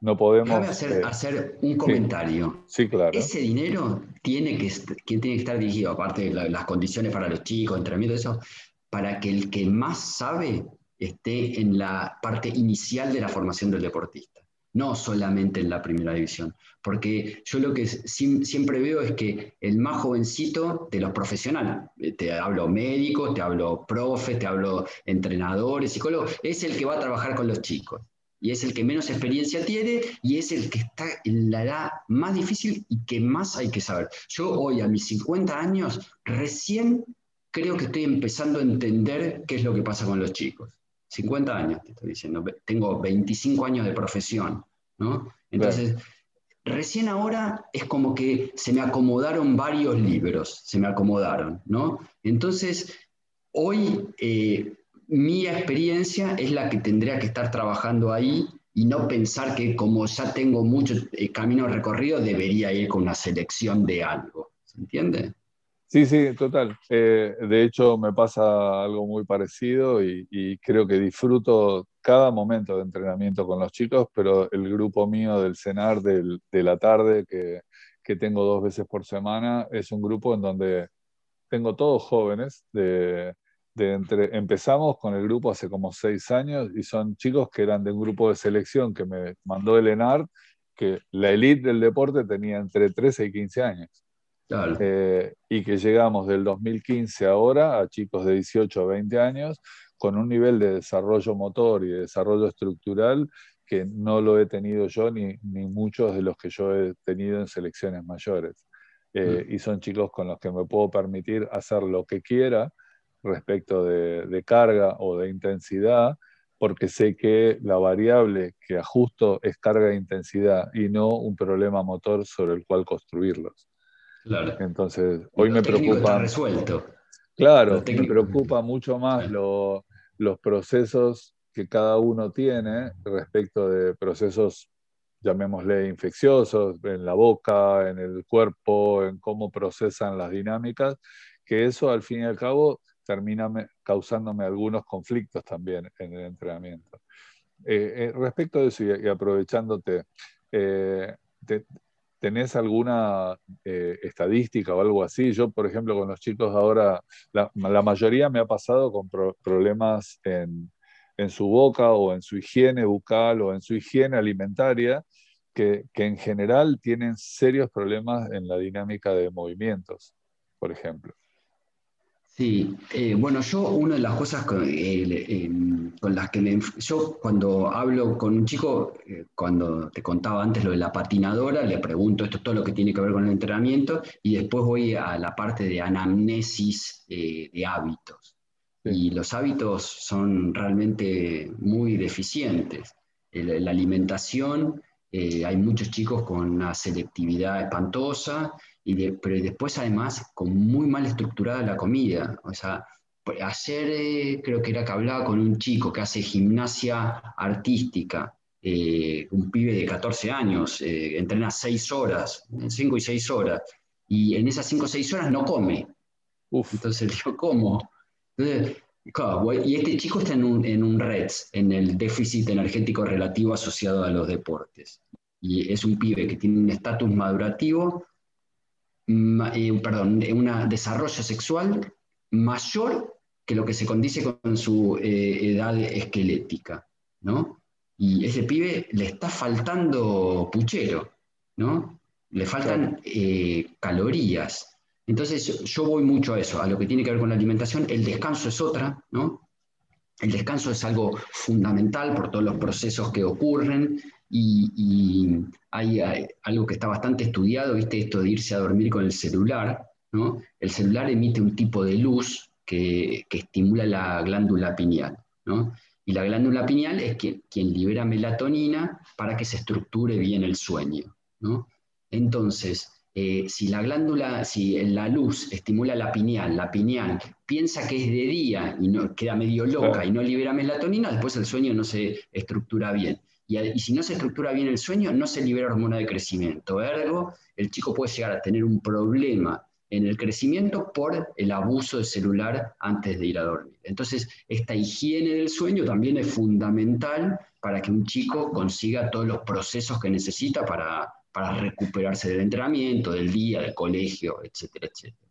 no podemos... hacer, eh, hacer un comentario. Sí, claro. Ese dinero tiene que, tiene que estar dirigido, aparte de las condiciones para los chicos, entrenamiento, eso, para que el que más sabe esté en la parte inicial de la formación del deportista, no solamente en la primera división. Porque yo lo que siempre veo es que el más jovencito de los profesionales, eh, te hablo médicos, te hablo profes, te hablo entrenadores, psicólogos, es el que va a trabajar con los chicos y es el que menos experiencia tiene y es el que está en la edad más difícil y que más hay que saber. Yo hoy a mis 50 años recién creo que estoy empezando a entender qué es lo que pasa con los chicos. 50 años, te estoy diciendo, tengo 25 años de profesión, ¿no? Entonces, recién ahora es como que se me acomodaron varios libros, se me acomodaron, ¿no? Entonces, hoy... Eh, mi experiencia es la que tendría que estar trabajando ahí y no pensar que como ya tengo mucho eh, camino recorrido, debería ir con una selección de algo. ¿Se entiende? Sí, sí, total. Eh, de hecho, me pasa algo muy parecido y, creo que disfruto cada momento de entrenamiento con los chicos, pero el grupo mío del CENAR de la tarde, que, que tengo dos veces por semana, es un grupo en donde tengo todos jóvenes de empezamos con el grupo hace como seis años y son chicos que eran de un grupo de selección que me mandó el ENAR, que la elite del deporte tenía entre 13 y 15 años. Eh, y que llegamos del 2015 ahora a chicos de 18 a 20 años con un nivel de desarrollo motor y de desarrollo estructural que no lo he tenido yo ni, ni muchos de los que yo he tenido en selecciones mayores. Eh, mm. Y son chicos con los que me puedo permitir hacer lo que quiera respecto de, carga o de intensidad, porque sé que la variable que ajusto es carga de intensidad y no un problema motor sobre el cual construirlos. Claro. Entonces, hoy me preocupa. resuelto. Claro, me preocupa mucho más los procesos que cada uno tiene respecto de procesos, llamémosle infecciosos, en la boca, en el cuerpo, en cómo procesan las dinámicas, que eso al fin y al cabo termina causándome algunos conflictos también en el entrenamiento. Eh, eh, respecto de eso y, aprovechándote, eh, ¿tenés alguna estadística o algo así? Yo, por ejemplo, con los chicos ahora, la, mayoría me ha pasado con problemas en, en su boca o en su higiene bucal o en su higiene alimentaria, que en general tienen serios problemas en la dinámica de movimientos, por ejemplo. Sí, eh, bueno, yo una de las cosas con, em, las que me, yo cuando hablo con un chico, eh, cuando te contaba antes lo de la patinadora, le pregunto esto todo lo que tiene que ver con el entrenamiento y después voy a la parte de anamnesis eh, de hábitos. Y los hábitos son realmente muy deficientes. la alimentación, hay muchos chicos con una selectividad espantosa pero después además con muy mal estructurada la comida. O sea, ayer eh, creo que era que hablaba con un chico que hace gimnasia artística, eh, un pibe de 14 años, eh, entrena 6 horas, 5 y 6 horas, y en esas 5 o 6 horas no come. Uf. Entonces <laughs> digo, ¿cómo? y este chico está en un, en un REDS, en el déficit energético relativo asociado a los deportes. Y es un pibe que tiene un estatus madurativo eh, perdón, un desarrollo sexual mayor que lo que se condice con su eh, edad esquelética, ¿no? Y ese pibe le está faltando puchero, ¿no? Le faltan eh, calorías. Entonces yo voy mucho a eso, a lo que tiene que ver con la alimentación. El descanso es otra, ¿no? El descanso es algo fundamental por todos los procesos que ocurren y, hay, algo que está bastante estudiado, ¿viste? Esto de irse a dormir con el celular, ¿no? El celular emite un tipo de luz que, estimula la glándula pineal, ¿no? Y la glándula pineal es quien, quien, libera melatonina para que se estructure bien el sueño, ¿no? Entonces, eh, si la glándula, si la luz estimula la pineal, la pineal piensa que es de día y no, queda medio loca y no libera melatonina, después el sueño no se estructura bien. Y, si no se estructura bien el sueño, no se libera hormona de crecimiento. Ergo, el chico puede llegar a tener un problema en el crecimiento por el abuso del celular antes de ir a dormir. Entonces, esta higiene del sueño también es fundamental para que un chico consiga todos los procesos que necesita para, recuperarse del entrenamiento, del día, del colegio, etcétera, etcétera.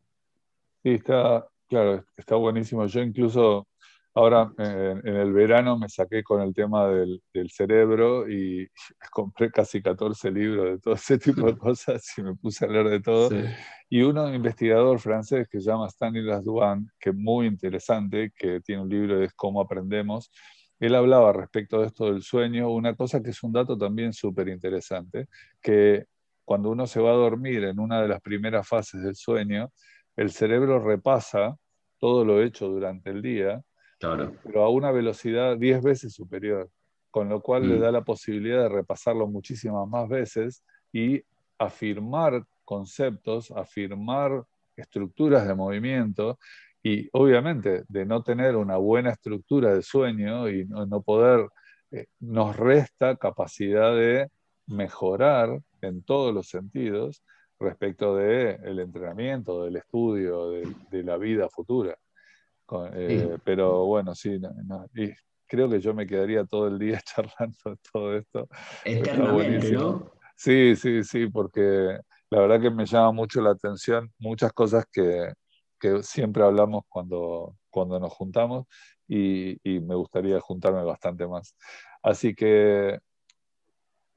Sí, está, claro, está buenísimo. Yo incluso Ahora en el verano me saqué con el tema del, cerebro y <laughs> compré casi 14 libros de todo ese tipo de cosas y me puse a leer de todo. Y uno, investigador francés que se llama Stanislas Duan, que es muy interesante, que tiene un libro de Cómo aprendemos, él hablaba respecto de esto del sueño, una cosa que es un dato también súper interesante, que cuando uno se va a dormir en una de las primeras fases del sueño, el cerebro repasa todo lo hecho durante el día pero a una velocidad 10 veces superior, con lo cual le mm. da la posibilidad de repasarlo muchísimas más veces y afirmar conceptos, afirmar estructuras de movimiento y obviamente de no tener una buena estructura de sueño y no, poder, eh, nos resta capacidad de mejorar en todos los sentidos respecto del el entrenamiento, del estudio, de la vida futura. Eh, pero bueno, sí, creo que yo me quedaría todo el día <laughs> charlando de todo esto. Eternamente, ¿no? Sí, sí, sí, porque la verdad que me llama mucho la atención muchas cosas que, que siempre hablamos cuando, cuando nos juntamos y, y, me gustaría juntarme bastante más. Así que,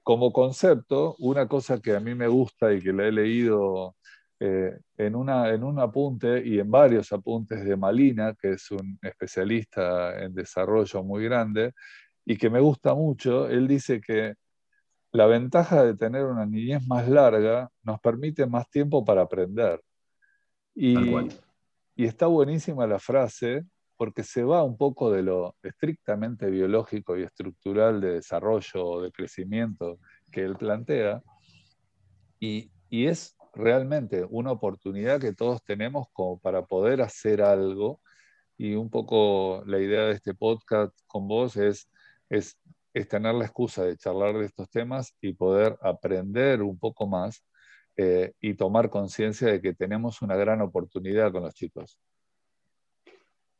como concepto, una cosa que a mí me gusta y que la he leído eh, en, una, en un apunte y en varios apuntes de Malina, que es un especialista en desarrollo muy grande y que me gusta mucho, él dice que la ventaja de tener una niñez más larga nos permite más tiempo para aprender. Y, y está buenísima la frase porque se va un poco de lo estrictamente biológico y estructural de desarrollo o de crecimiento que él plantea, y, y es realmente una oportunidad que todos tenemos como para poder hacer algo. Y un poco la idea de este podcast con vos es, es, tener la excusa de charlar de estos temas y poder aprender un poco más eh, y tomar conciencia de que tenemos una gran oportunidad con los chicos.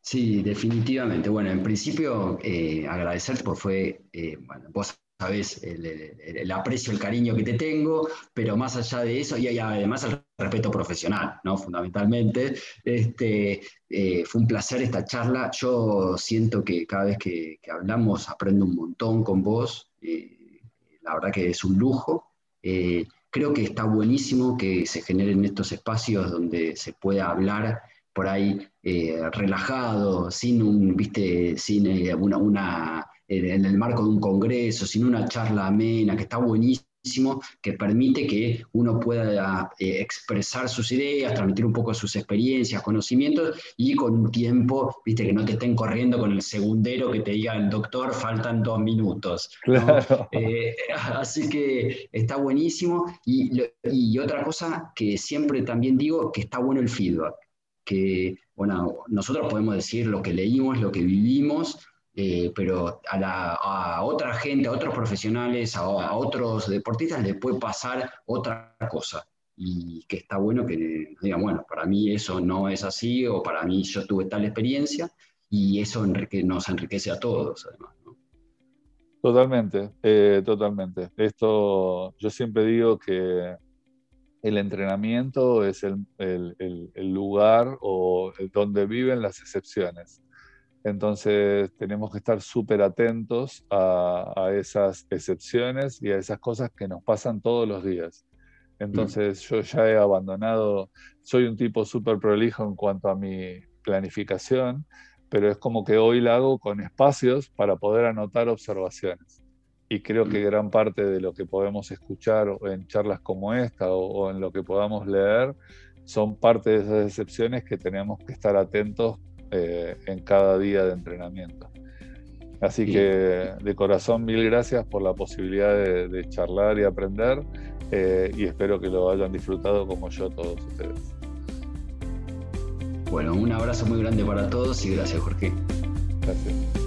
Sí, definitivamente. Bueno, en principio, eh, agradecerte porque fue, eh, bueno, vos sabes el, aprecio, el cariño que te tengo, pero más allá de eso, y, además al respeto profesional, ¿no? Fundamentalmente. Este, eh, fue un placer esta charla. Yo siento que cada vez que, hablamos aprendo un montón con vos. Eh, la verdad que es un lujo. Eh, creo que está buenísimo que se generen estos espacios donde se pueda hablar por ahí relajado, sin un, viste, sin una, una en el marco de un congreso, sin una charla amena, que está buenísimo que permite que uno pueda eh, expresar sus ideas, transmitir un poco sus experiencias, conocimientos y con un tiempo, viste, que no te estén corriendo con el segundero que te diga el doctor, faltan dos minutos. <laughs> Eh, así que está buenísimo. Y, y otra cosa que siempre también digo, que está bueno el feedback. Que, bueno, nosotros podemos decir lo que leímos, lo que vivimos, eh, pero a, otra gente, a otros profesionales, a, otros deportistas les puede pasar otra cosa. Y que está bueno que digan, bueno, para mí eso no es así, o para mí yo tuve tal experiencia, y eso nos enriquece a todos, además. Totalmente, eh, totalmente. Esto, yo siempre digo que el entrenamiento es el, el lugar o donde viven las excepciones. Entonces tenemos que estar súper atentos a, esas excepciones y a esas cosas que nos pasan todos los días. Entonces yo ya he abandonado, soy un tipo súper prolijo en cuanto a mi planificación, pero es como que hoy la hago con espacios para poder anotar observaciones. Y creo que gran parte de lo que podemos escuchar en charlas como esta o, o en lo que podamos leer son parte de esas excepciones que tenemos que estar atentos eh, en cada día de entrenamiento. Así que de corazón mil gracias por la posibilidad de, charlar y aprender eh, y espero que lo hayan disfrutado como yo todos ustedes. Bueno, un abrazo muy grande para todos y gracias Jorge. Gracias.